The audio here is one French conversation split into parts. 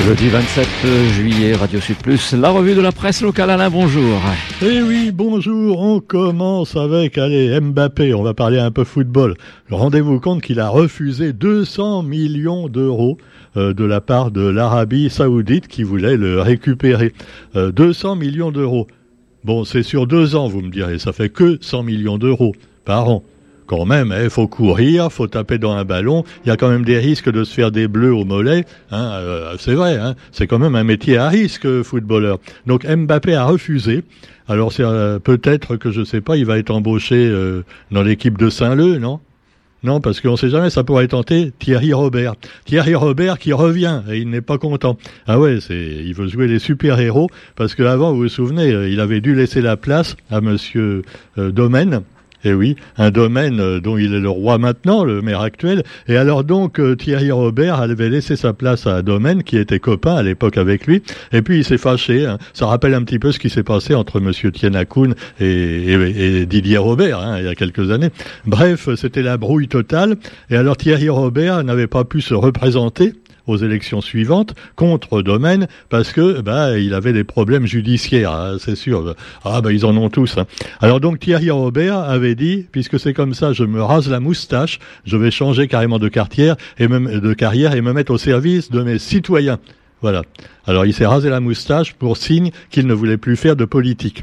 Jeudi 27 juillet, Radio Sud Plus, la revue de la presse locale. Alain, bonjour. Eh oui, bonjour. On commence avec, allez, Mbappé. On va parler un peu football. Rendez-vous compte qu'il a refusé 200 millions d'euros euh, de la part de l'Arabie Saoudite qui voulait le récupérer. 200 euh, millions d'euros. Bon, c'est sur deux ans, vous me direz. Ça fait que 100 millions d'euros par an quand même, il hein, faut courir, faut taper dans un ballon. Il y a quand même des risques de se faire des bleus au mollet. Hein, euh, c'est vrai, hein, c'est quand même un métier à risque, footballeur. Donc Mbappé a refusé. Alors euh, peut-être que je sais pas, il va être embauché euh, dans l'équipe de Saint-Leu, non? Non, parce qu'on ne sait jamais, ça pourrait tenter Thierry Robert. Thierry Robert qui revient et il n'est pas content. Ah ouais, il veut jouer les super-héros parce qu'avant, vous vous souvenez, il avait dû laisser la place à Monsieur Domaine et eh oui, un domaine euh, dont il est le roi maintenant, le maire actuel. Et alors donc euh, Thierry Robert avait laissé sa place à un domaine qui était copain à l'époque avec lui. Et puis il s'est fâché. Hein. Ça rappelle un petit peu ce qui s'est passé entre Monsieur Tienakoun et, et, Didier Robert hein, il y a quelques années. Bref, c'était la brouille totale. Et alors Thierry Robert n'avait pas pu se représenter aux élections suivantes contre Domaine parce que bah il avait des problèmes judiciaires, hein, c'est sûr. Ah bah ils en ont tous. Hein. Alors donc Thierry Robert avait dit puisque c'est comme ça, je me rase la moustache, je vais changer carrément de carrière et me, de carrière et me mettre au service de mes citoyens. Voilà. Alors il s'est rasé la moustache pour signe qu'il ne voulait plus faire de politique.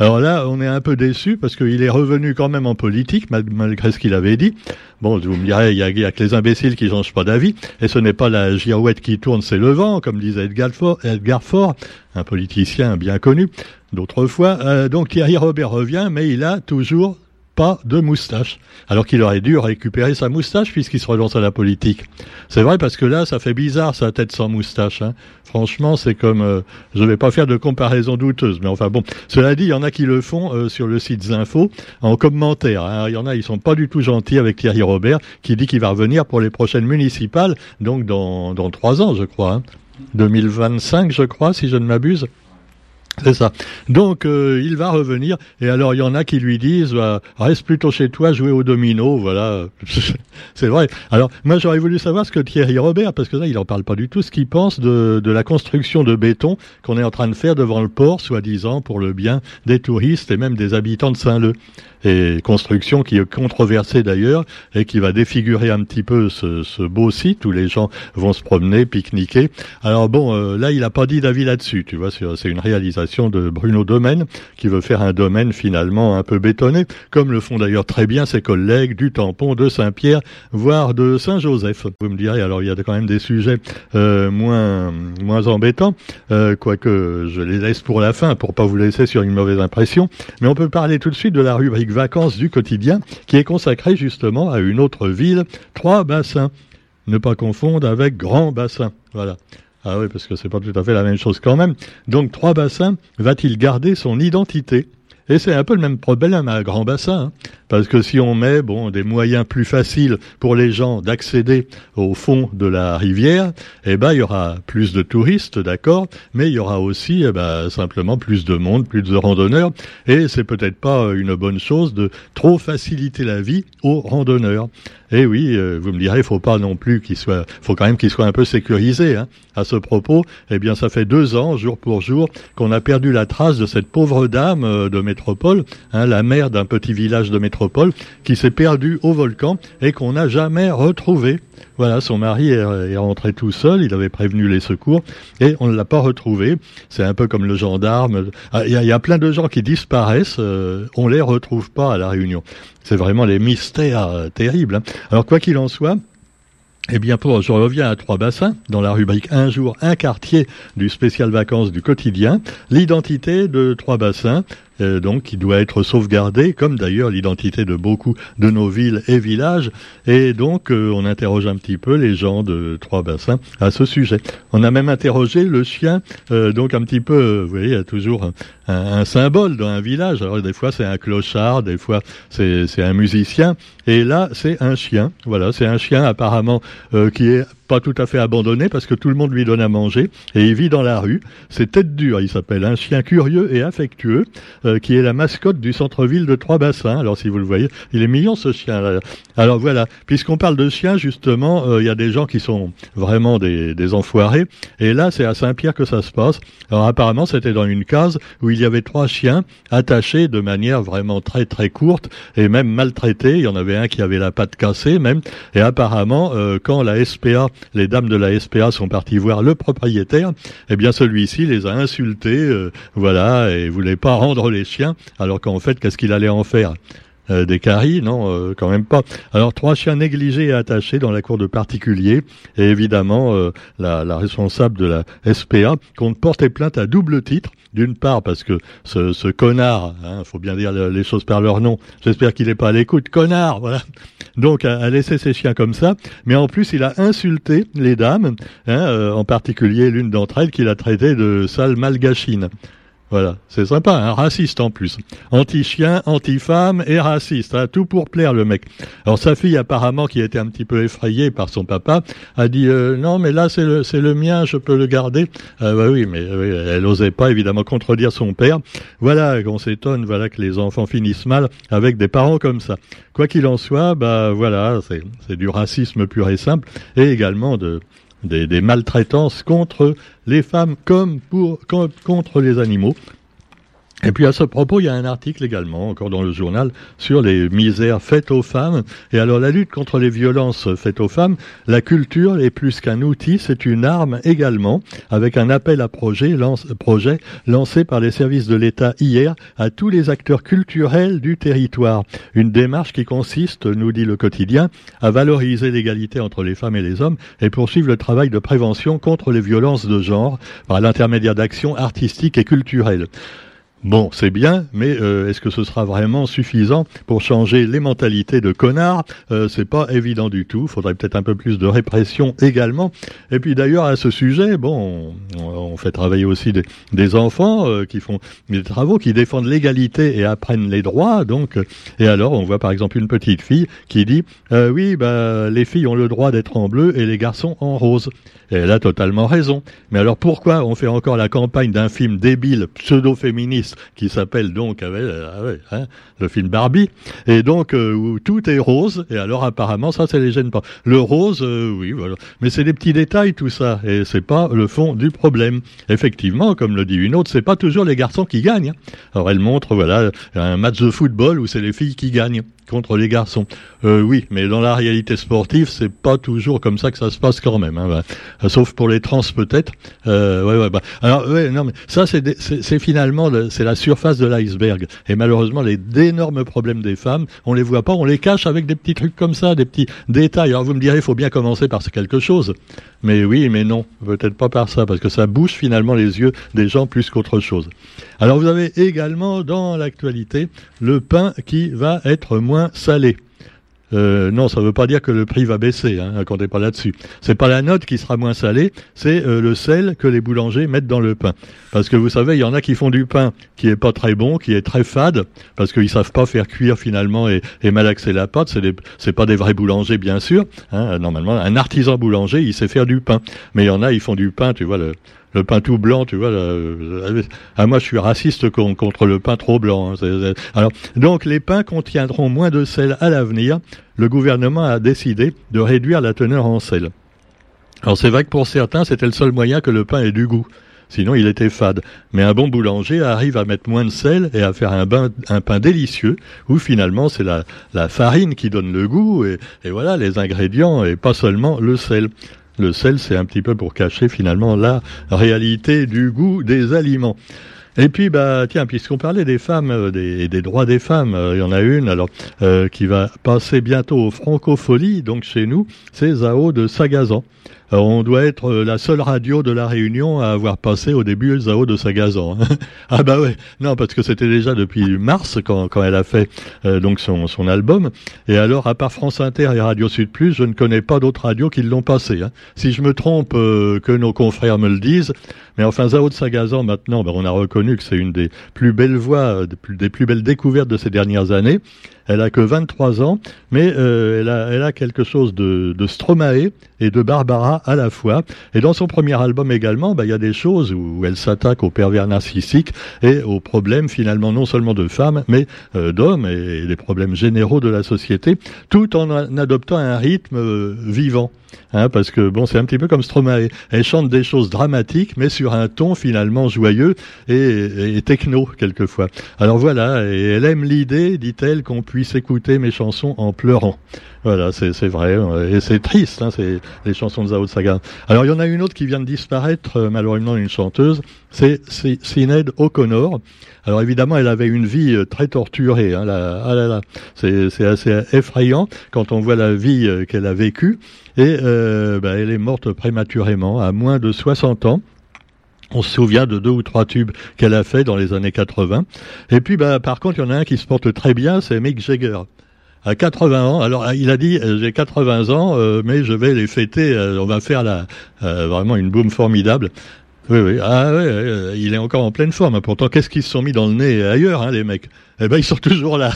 Alors là, on est un peu déçu parce qu'il est revenu quand même en politique, malgré ce qu'il avait dit. Bon, vous me direz, il y, a, que les imbéciles qui changent pas d'avis, et ce n'est pas la girouette qui tourne, c'est le vent, comme disait Edgar Faure, Edgar Faure un politicien bien connu d'autrefois. Euh, donc Thierry Robert revient, mais il a toujours pas de moustache. Alors qu'il aurait dû récupérer sa moustache puisqu'il se relance à la politique. C'est vrai parce que là, ça fait bizarre sa tête sans moustache. Hein. Franchement, c'est comme... Euh, je ne vais pas faire de comparaison douteuse, mais enfin bon. Cela dit, il y en a qui le font euh, sur le site Zinfo en commentaire. Hein. Il y en a, ils sont pas du tout gentils avec Thierry Robert qui dit qu'il va revenir pour les prochaines municipales, donc dans, dans trois ans, je crois. Hein. 2025, je crois, si je ne m'abuse. C'est ça. Donc euh, il va revenir et alors il y en a qui lui disent bah, reste plutôt chez toi jouer au domino, voilà. c'est vrai. Alors moi j'aurais voulu savoir ce que Thierry Robert parce que là il en parle pas du tout ce qu'il pense de, de la construction de béton qu'on est en train de faire devant le port soi-disant pour le bien des touristes et même des habitants de Saint-Leu et construction qui est controversée d'ailleurs et qui va défigurer un petit peu ce, ce, beau site où les gens vont se promener, pique-niquer. Alors bon, euh, là il n'a pas dit d'avis là-dessus, tu vois, c'est une réalisation de Bruno Domaine qui veut faire un domaine finalement un peu bétonné, comme le font d'ailleurs très bien ses collègues du Tampon, de Saint-Pierre, voire de Saint-Joseph. Vous me direz, alors il y a quand même des sujets euh, moins moins embêtants, euh, quoique je les laisse pour la fin pour pas vous laisser sur une mauvaise impression, mais on peut parler tout de suite de la rubrique Vacances du quotidien, qui est consacré justement à une autre ville, Trois Bassins. Ne pas confondre avec Grand Bassin. Voilà. Ah oui, parce que c'est pas tout à fait la même chose quand même. Donc Trois Bassins va-t-il garder son identité? Et c'est un peu le même problème à Grand Bassin, hein. Parce que si on met bon des moyens plus faciles pour les gens d'accéder au fond de la rivière, eh ben il y aura plus de touristes, d'accord, mais il y aura aussi eh ben, simplement plus de monde, plus de randonneurs, et c'est peut-être pas une bonne chose de trop faciliter la vie aux randonneurs. Et oui, euh, vous me direz, faut pas non plus qu'il soit, faut quand même qu'il soit un peu sécurisé. Hein. À ce propos, eh bien, ça fait deux ans, jour pour jour, qu'on a perdu la trace de cette pauvre dame euh, de métropole, hein, la mère d'un petit village de métropole, qui s'est perdue au volcan et qu'on n'a jamais retrouvée. Voilà, son mari est, rentré tout seul, il avait prévenu les secours et on ne l'a pas retrouvé. C'est un peu comme le gendarme. Ah, il y, a plein de gens qui disparaissent, euh, on les retrouve pas à la Réunion. C'est vraiment les mystères euh, terribles. Hein. Alors quoi qu'il en soit, eh bien, pour, je reviens à Trois Bassins, dans la rubrique Un jour, un quartier du spécial vacances du quotidien. L'identité de Trois Bassins, euh, donc qui doit être sauvegardée, comme d'ailleurs l'identité de beaucoup de nos villes et villages. Et donc, euh, on interroge un petit peu les gens de Trois Bassins à ce sujet. On a même interrogé le chien, euh, donc un petit peu, vous voyez, toujours un, symbole dans un village. Alors des fois c'est un clochard, des fois c'est un musicien, et là c'est un chien. Voilà, c'est un chien apparemment euh, qui est pas tout à fait abandonné parce que tout le monde lui donne à manger et il vit dans la rue. C'est Tête Dure, il s'appelle, un chien curieux et affectueux euh, qui est la mascotte du centre-ville de Trois-Bassins. Alors si vous le voyez, il est mignon ce chien. -là. Alors voilà, puisqu'on parle de chiens, justement, euh, il y a des gens qui sont vraiment des, des enfoirés et là c'est à Saint-Pierre que ça se passe. Alors apparemment c'était dans une case où il y avait trois chiens attachés de manière vraiment très très courte et même maltraités. Il y en avait un qui avait la patte cassée même. Et apparemment euh, quand la SPA les dames de la SPA sont parties voir le propriétaire, eh bien celui-ci les a insultés, euh, voilà, et voulait pas rendre les chiens, alors qu'en fait, qu'est-ce qu'il allait en faire? Euh, des caries, non, euh, quand même pas. Alors trois chiens négligés et attachés dans la cour de particulier, et évidemment la, la, responsable de la SPA compte porter plainte à double titre. D'une part parce que ce, connard, il hein, faut bien dire les choses par leur nom. J'espère qu'il n'est pas à l'écoute, connard, voilà donc a, laissé ses chiens comme ça, mais en plus il a insulté les dames, hein, euh, en particulier l'une d'entre elles qu'il a traité de sale malgachine. Voilà, c'est sympa, un hein, raciste en plus. Anti-chien, anti-femme et raciste, hein, tout pour plaire le mec. Alors sa fille apparemment, qui était un petit peu effrayée par son papa, a dit euh, non mais là c'est le c'est le mien, je peux le garder. Euh, bah oui, mais elle n'osait pas évidemment contredire son père. Voilà qu'on s'étonne, voilà que les enfants finissent mal avec des parents comme ça. Quoi qu'il en soit, bah voilà, c'est c'est du racisme pur et simple et également de des, maltraitances contre les femmes comme contre les animaux. Et puis à ce propos, il y a un article également, encore dans le journal, sur les misères faites aux femmes. Et alors la lutte contre les violences faites aux femmes, la culture est plus qu'un outil, c'est une arme également, avec un appel à projet, projet lancé par les services de l'État hier à tous les acteurs culturels du territoire. Une démarche qui consiste, nous dit le quotidien, à valoriser l'égalité entre les femmes et les hommes et poursuivre le travail de prévention contre les violences de genre par l'intermédiaire d'actions artistiques et culturelles. Bon, c'est bien, mais euh, est-ce que ce sera vraiment suffisant pour changer les mentalités de connards euh, C'est pas évident du tout. Faudrait peut-être un peu plus de répression également. Et puis d'ailleurs à ce sujet, bon, on, fait travailler aussi des, enfants euh, qui font des travaux, qui défendent l'égalité et apprennent les droits. Donc, et alors on voit par exemple une petite fille qui dit oui, bah les filles ont le droit d'être en bleu et les garçons en rose. Et elle a totalement raison. Mais alors pourquoi on fait encore la campagne d'un film débile, pseudo-féministe, qui s'appelle donc ah ah hein, le film Barbie, et donc euh, où tout est rose, et alors apparemment ça, ça les gêne pas. Le rose, euh, oui, voilà. Mais c'est des petits détails tout ça, et c'est pas le fond du problème. Effectivement, comme le dit une autre, c'est pas toujours les garçons qui gagnent. Alors elle montre, voilà, un match de football où c'est les filles qui gagnent contre les garçons. Euh, oui, mais dans la réalité sportive, c'est pas toujours comme ça que ça se passe quand même. Hein, bah. Sauf pour les trans peut-être. Euh, ouais, ouais, bah. Alors, ouais, non, mais ça, c'est finalement c'est la surface de l'iceberg. Et malheureusement, les d'énormes problèmes des femmes, on les voit pas, on les cache avec des petits trucs comme ça, des petits détails. Alors vous me direz, il faut bien commencer par quelque chose. Mais oui, mais non, peut-être pas par ça, parce que ça bouche finalement les yeux des gens plus qu'autre chose. Alors vous avez également dans l'actualité le pain qui va être moins salé. Euh, non, ça ne veut pas dire que le prix va baisser, hein, comptez pas là-dessus. C'est pas la note qui sera moins salée, c'est euh, le sel que les boulangers mettent dans le pain. Parce que vous savez, il y en a qui font du pain qui est pas très bon, qui est très fade, parce qu'ils savent pas faire cuire finalement et, malaxer la pâte. C'est c'est pas des vrais boulangers bien sûr. Hein, normalement, un artisan boulanger, il sait faire du pain, mais il y en a, ils font du pain, tu vois le le pain tout blanc, tu vois. ah, moi, je suis raciste contre le pain trop blanc. Hein, donc, les pains contiendront moins de sel à l'avenir. Le gouvernement a décidé de réduire la teneur en sel. Alors, c'est vrai que pour certains, c'était le seul moyen que le pain ait du goût. Sinon, il était fade. Mais un bon boulanger arrive à mettre moins de sel et à faire un, un pain délicieux, où finalement, c'est la, farine qui donne le goût, et voilà, les ingrédients, et pas seulement le sel. Le sel, c'est un petit peu pour cacher finalement la réalité du goût des aliments. Et puis, bah, tiens, puisqu'on parlait des femmes euh, et des, droits des femmes, euh, il y en a une alors euh, qui va passer bientôt aux Francopholies, donc chez nous, c'est Zao de Sagazan. Alors, on doit être la seule radio de la Réunion à avoir passé au début Zao de Sagazan. ah bah ouais, non parce que c'était déjà depuis mars quand, quand elle a fait donc son, son album. Et alors à part France Inter et Radio Sud Plus, je ne connais pas d'autres radios qui l'ont passé. Hein. Si je me trompe, que nos confrères me le disent. Mais enfin Zao de Sagazan maintenant, ben, on a reconnu que c'est une des plus belles voix, des plus, des plus belles découvertes de ces dernières années. Elle a que 23 ans, mais euh, elle, a, elle a quelque chose de, de Stromae et de Barbara à la fois. Et dans son premier album également, bah, il y a des choses où elle s'attaque au pervers narcissique et aux problèmes finalement non seulement de femmes, mais euh, d'hommes et, les problèmes généraux de la société, tout en, adoptant un rythme euh, vivant. Hein, parce que bon, c'est un petit peu comme Stromae. Elle chante des choses dramatiques, mais sur un ton finalement joyeux et, techno quelquefois. Alors voilà, et elle aime l'idée, dit-elle, qu'on puisse écouter mes chansons en pleurant. Voilà, c'est vrai. Et c'est triste, hein, c'est les chansons de Zao Saga. Alors, il y en a une autre qui vient de disparaître, euh, malheureusement, une chanteuse. C'est Sinead O'Connor. Alors, évidemment, elle avait une vie euh, très torturée. Hein, ah là là, c'est assez effrayant quand on voit la vie euh, qu'elle a vécue. Et bah, elle est morte prématurément, à moins de 60 ans. On se souvient de deux ou trois tubes qu'elle a fait dans les années 80. Et puis, bah, par contre, il y en a un qui se porte très bien, c'est Mick Jagger. À 80 ans, alors il a dit euh, j'ai 80 ans, euh, mais je vais les fêter. Euh, on va faire vraiment une boum formidable. Oui, oui. Ah, oui, il est encore en pleine forme. Pourtant, qu'est-ce qu'ils se sont mis dans le nez ailleurs, hein, les mecs? Eh ben ils sont toujours là.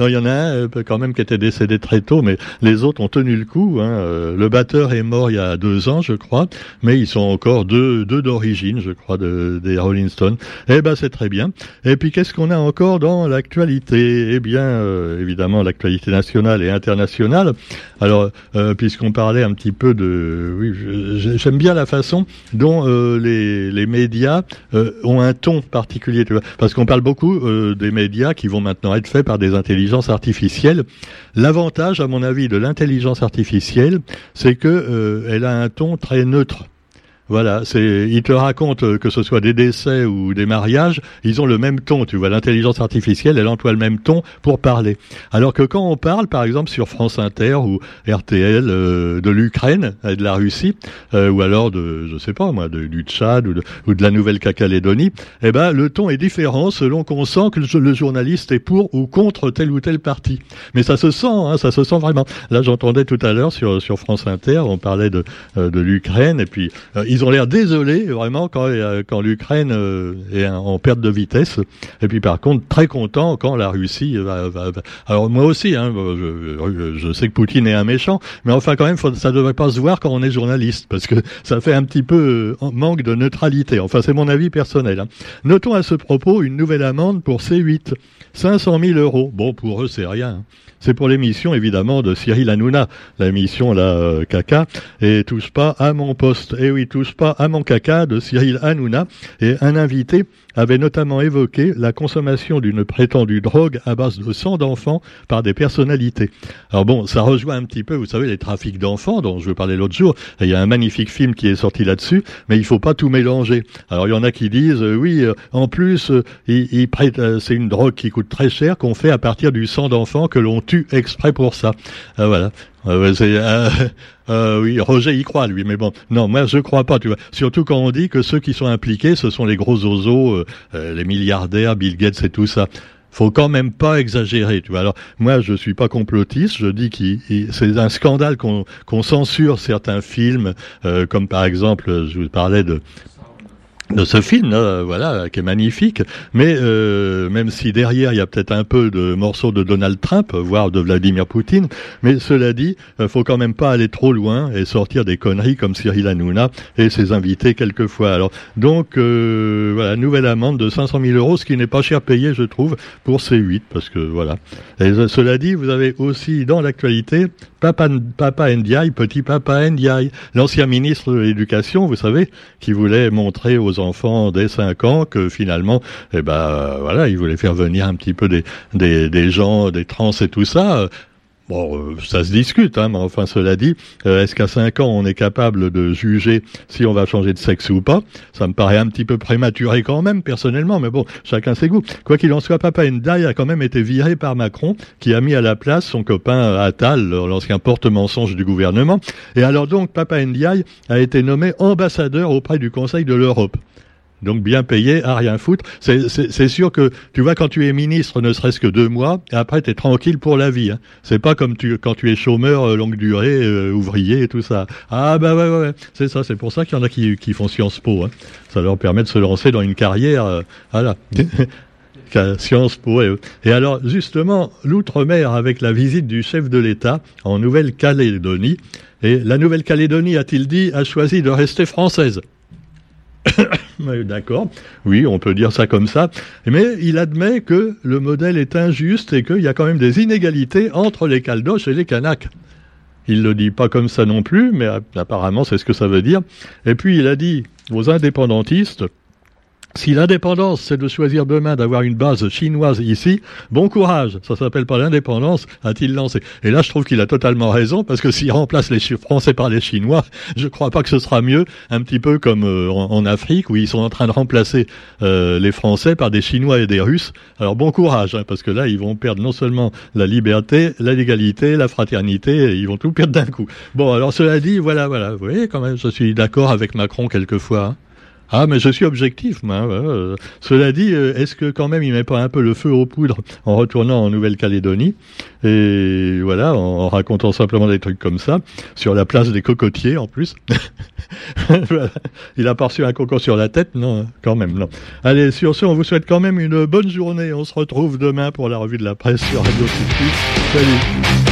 il y en a un euh, quand même qui était décédé très tôt, mais les autres ont tenu le coup. Hein. Euh, le batteur est mort il y a deux ans, je crois, mais ils sont encore deux, deux d'origine, je crois, de, des Rolling Stones. Eh ben c'est très bien. Et puis qu'est-ce qu'on a encore dans l'actualité? Eh bien, euh, évidemment, l'actualité nationale et internationale. Alors, puisqu'on parlait un petit peu de, oui, j'aime bien la façon dont les, les médias ont un ton particulier, tu vois, parce qu'on parle beaucoup des médias qui vont maintenant être faits par des intelligences artificielles. L'avantage, à mon avis, de l'intelligence artificielle, c'est que euh, elle a un ton très neutre. Voilà, c'est, ils te racontent euh, que ce soit des décès ou des mariages, ils ont le même ton. Tu vois, l'intelligence artificielle, elle emploie le même ton pour parler. Alors que quand on parle, par exemple, sur France Inter ou RTL euh, de l'Ukraine et de la Russie, euh, ou alors de, je sais pas moi, de, du Tchad ou de, ou de la Nouvelle-Calédonie, eh ben le ton est différent selon qu'on sent que le, journaliste est pour ou contre tel ou tel parti. Mais ça se sent, hein, ça se sent vraiment. Là, j'entendais tout à l'heure sur sur France Inter, on parlait de de l'Ukraine et puis ils ont l'air désolés vraiment quand, euh, l'Ukraine euh, est en perte de vitesse. Et puis par contre très content quand la Russie va. Alors moi aussi, hein, je, je, sais que Poutine est un méchant, mais enfin quand même ça ne devrait pas se voir quand on est journaliste parce que ça fait un petit peu euh, manque de neutralité. Enfin c'est mon avis personnel. Hein. Notons à ce propos une nouvelle amende pour C8, 500 000 euros. Bon pour eux c'est rien. Hein. C'est pour l'émission évidemment de Cyril Hanouna, l'émission là euh, caca et touche pas à mon poste. Et oui, touche pas à mon caca de Cyril Hanouna et un invité avait notamment évoqué la consommation d'une prétendue drogue à base de sang d'enfants par des personnalités. Alors bon, ça rejoint un petit peu, vous savez, les trafics d'enfants dont je parlais l'autre jour. Il y a un magnifique film qui est sorti là-dessus, mais il faut pas tout mélanger. Alors il y en a qui disent, euh, oui, euh, en plus, euh, il, c'est une drogue qui coûte très cher, qu'on fait à partir du sang d'enfants que l'on tue exprès pour ça. voilà. Euh, oui, Roger y croit, lui, mais bon, non, moi je crois pas, tu vois. Surtout quand on dit que ceux qui sont impliqués, ce sont les gros oiseaux, euh, euh, les milliardaires, Bill Gates et tout ça. Faut quand même pas exagérer, tu vois. Alors moi, je suis pas complotiste. Je dis que c'est un scandale qu'on censure certains films, comme par exemple, je vous parlais de de ce film, voilà, qui est magnifique. Mais euh, même si derrière il y a peut-être un peu de morceaux de Donald Trump, voire de Vladimir Poutine, mais cela dit, euh, faut quand même pas aller trop loin et sortir des conneries comme Cyril Hanouna et ses invités quelquefois. Alors donc euh, voilà, nouvelle amende de 500 000 euros, ce qui n'est pas cher payé, je trouve, pour C8, parce que voilà. Et cela dit, vous avez aussi dans l'actualité Papa, Papa Ndiaye, petit Papa Ndiaye, l'ancien ministre de l'Éducation, vous savez, qui voulait montrer aux enfants dès 5 ans que finalement, eh ben voilà, il voulait faire venir un petit peu des, des, des gens, des trans et tout ça. Bon, euh, ça se discute, hein, mais enfin, cela dit, euh, est-ce qu'à 5 ans, on est capable de juger si on va changer de sexe ou pas? Ça me paraît un petit peu prématuré quand même, personnellement, mais bon, chacun ses goûts. Quoi qu'il en soit, Papa Ndiaye a quand même été viré par Macron, qui a mis à la place son copain Attal, l'ancien porte-mensonge du gouvernement. Et alors donc, Papa Ndiaye a été nommé ambassadeur auprès du Conseil de l'Europe. Donc bien payé à rien foutre. C'est sûr que tu vois quand tu es ministre, ne serait-ce que deux mois, et après tu es tranquille pour la vie. Hein. C'est pas comme tu quand tu es chômeur euh, longue durée, euh, ouvrier et tout ça. Ah bah ouais ouais, ouais. c'est ça. C'est pour ça qu'il y en a qui, qui font Sciences Po. Hein. Ça leur permet de se lancer dans une carrière. Euh, voilà. Sciences Po. Et, et alors justement, l'outre-mer avec la visite du chef de l'État en Nouvelle-Calédonie. Et la Nouvelle-Calédonie, a-t-il dit, a choisi de rester française? D'accord, oui, on peut dire ça comme ça, mais il admet que le modèle est injuste et qu'il y a quand même des inégalités entre les Caldoches et les Kanaks. Il le dit pas comme ça non plus, mais apparemment c'est ce que ça veut dire. Et puis il a dit aux indépendantistes, si l'indépendance, c'est de choisir demain d'avoir une base chinoise ici, bon courage, ça s'appelle pas l'indépendance, a-t-il lancé. Et là, je trouve qu'il a totalement raison, parce que s'il remplace les Français par les Chinois, je crois pas que ce sera mieux, un petit peu comme euh, en, Afrique, où ils sont en train de remplacer euh, les Français par des Chinois et des Russes. Alors bon courage, hein, parce que là, ils vont perdre non seulement la liberté, la légalité, la fraternité, ils vont tout perdre d'un coup. Bon, alors cela dit, voilà, voilà, vous voyez, quand même, je suis d'accord avec Macron quelquefois. Hein. Ah, mais je suis objectif, moi. Euh. Cela dit, euh, est-ce que quand même il met pas un peu le feu aux poudres en retournant en Nouvelle-Calédonie et voilà, en, racontant simplement des trucs comme ça sur la place des cocotiers en plus? Il a pas reçu un coco sur la tête, non, quand même, non. Allez, sur ce, on vous souhaite quand même une bonne journée. On se retrouve demain pour la revue de la presse sur Radio Salut.